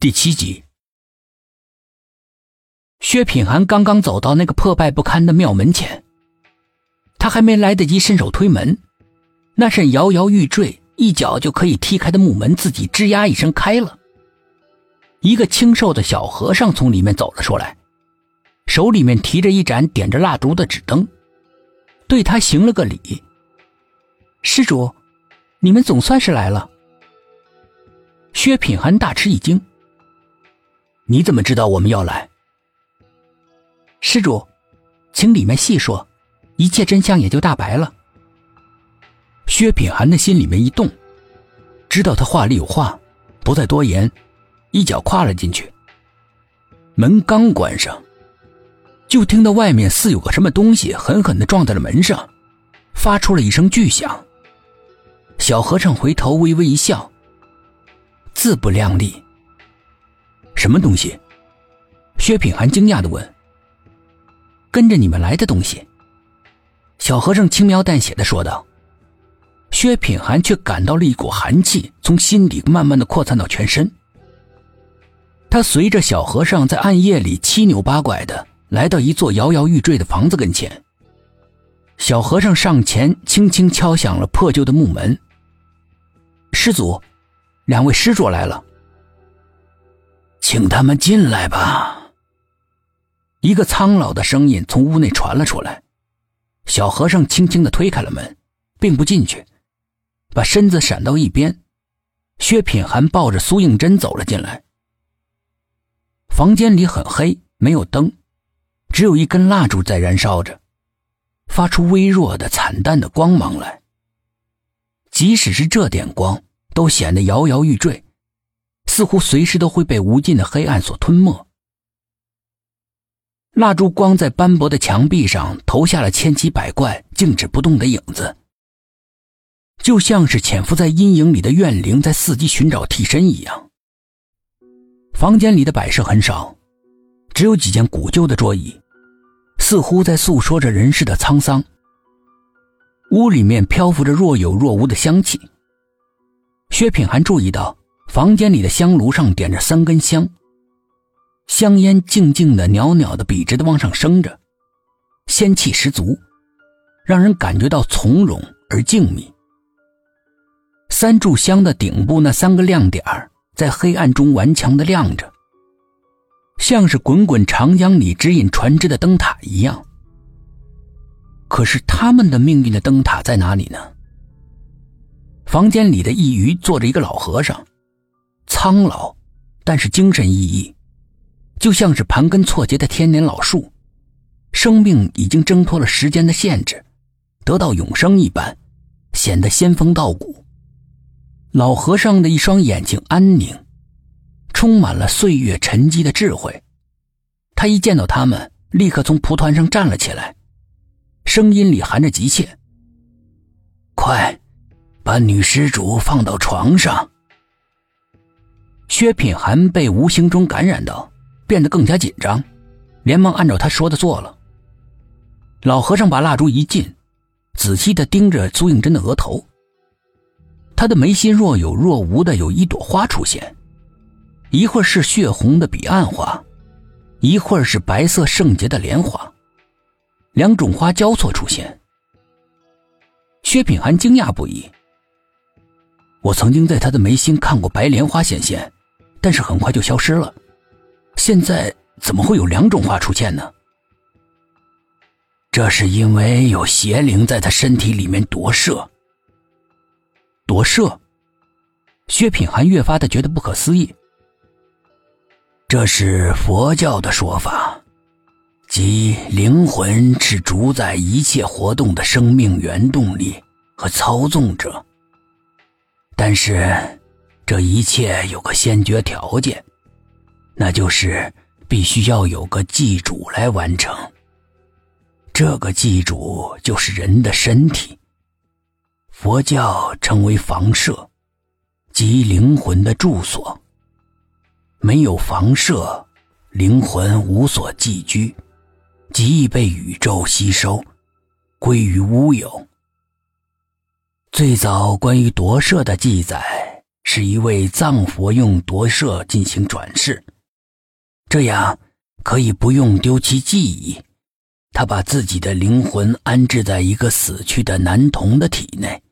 第七集，薛品涵刚刚走到那个破败不堪的庙门前，他还没来得及伸手推门，那扇摇摇欲坠、一脚就可以踢开的木门自己吱呀一声开了。一个清瘦的小和尚从里面走了出来，手里面提着一盏点着蜡烛的纸灯，对他行了个礼：“施主，你们总算是来了。”薛品涵大吃一惊。你怎么知道我们要来？施主，请里面细说，一切真相也就大白了。薛品涵的心里面一动，知道他话里有话，不再多言，一脚跨了进去。门刚关上，就听到外面似有个什么东西狠狠的撞在了门上，发出了一声巨响。小和尚回头微微一笑，自不量力。什么东西？薛品涵惊讶的问。跟着你们来的东西。小和尚轻描淡写的说道。薛品涵却感到了一股寒气从心底慢慢的扩散到全身。他随着小和尚在暗夜里七扭八拐的来到一座摇摇欲坠的房子跟前。小和尚上前轻轻敲响了破旧的木门。师祖，两位师主来了。请他们进来吧。一个苍老的声音从屋内传了出来。小和尚轻轻的推开了门，并不进去，把身子闪到一边。薛品涵抱着苏应真走了进来。房间里很黑，没有灯，只有一根蜡烛在燃烧着，发出微弱的、惨淡的光芒来。即使是这点光，都显得摇摇欲坠。似乎随时都会被无尽的黑暗所吞没。蜡烛光在斑驳的墙壁上投下了千奇百怪、静止不动的影子，就像是潜伏在阴影里的怨灵在伺机寻找替身一样。房间里的摆设很少，只有几件古旧的桌椅，似乎在诉说着人世的沧桑。屋里面漂浮着若有若无的香气。薛品涵注意到。房间里的香炉上点着三根香，香烟静静的、袅袅的、笔直的往上升着，仙气十足，让人感觉到从容而静谧。三炷香的顶部那三个亮点儿在黑暗中顽强的亮着，像是滚滚长江里指引船只的灯塔一样。可是他们的命运的灯塔在哪里呢？房间里的一隅坐着一个老和尚。苍老，但是精神奕奕，就像是盘根错节的天年老树，生命已经挣脱了时间的限制，得到永生一般，显得仙风道骨。老和尚的一双眼睛安宁，充满了岁月沉积的智慧。他一见到他们，立刻从蒲团上站了起来，声音里含着急切：“快，把女施主放到床上。”薛品涵被无形中感染到，变得更加紧张，连忙按照他说的做了。老和尚把蜡烛一进，仔细的盯着苏应真的额头。他的眉心若有若无的有一朵花出现，一会儿是血红的彼岸花，一会儿是白色圣洁的莲花，两种花交错出现。薛品涵惊讶不已。我曾经在他的眉心看过白莲花显现。但是很快就消失了，现在怎么会有两种花出现呢？这是因为有邪灵在他身体里面夺舍。夺舍，薛品涵越发的觉得不可思议。这是佛教的说法，即灵魂是主宰一切活动的生命原动力和操纵者，但是。这一切有个先决条件，那就是必须要有个祭主来完成。这个祭主就是人的身体，佛教称为房舍，即灵魂的住所。没有房舍，灵魂无所寄居，极易被宇宙吸收，归于乌有。最早关于夺舍的记载。是一位藏佛用夺舍进行转世，这样可以不用丢弃记忆。他把自己的灵魂安置在一个死去的男童的体内。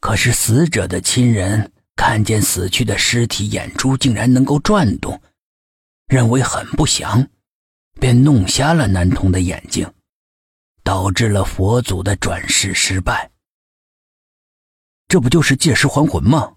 可是死者的亲人看见死去的尸体眼珠竟然能够转动，认为很不祥，便弄瞎了男童的眼睛，导致了佛祖的转世失败。这不就是借尸还魂吗？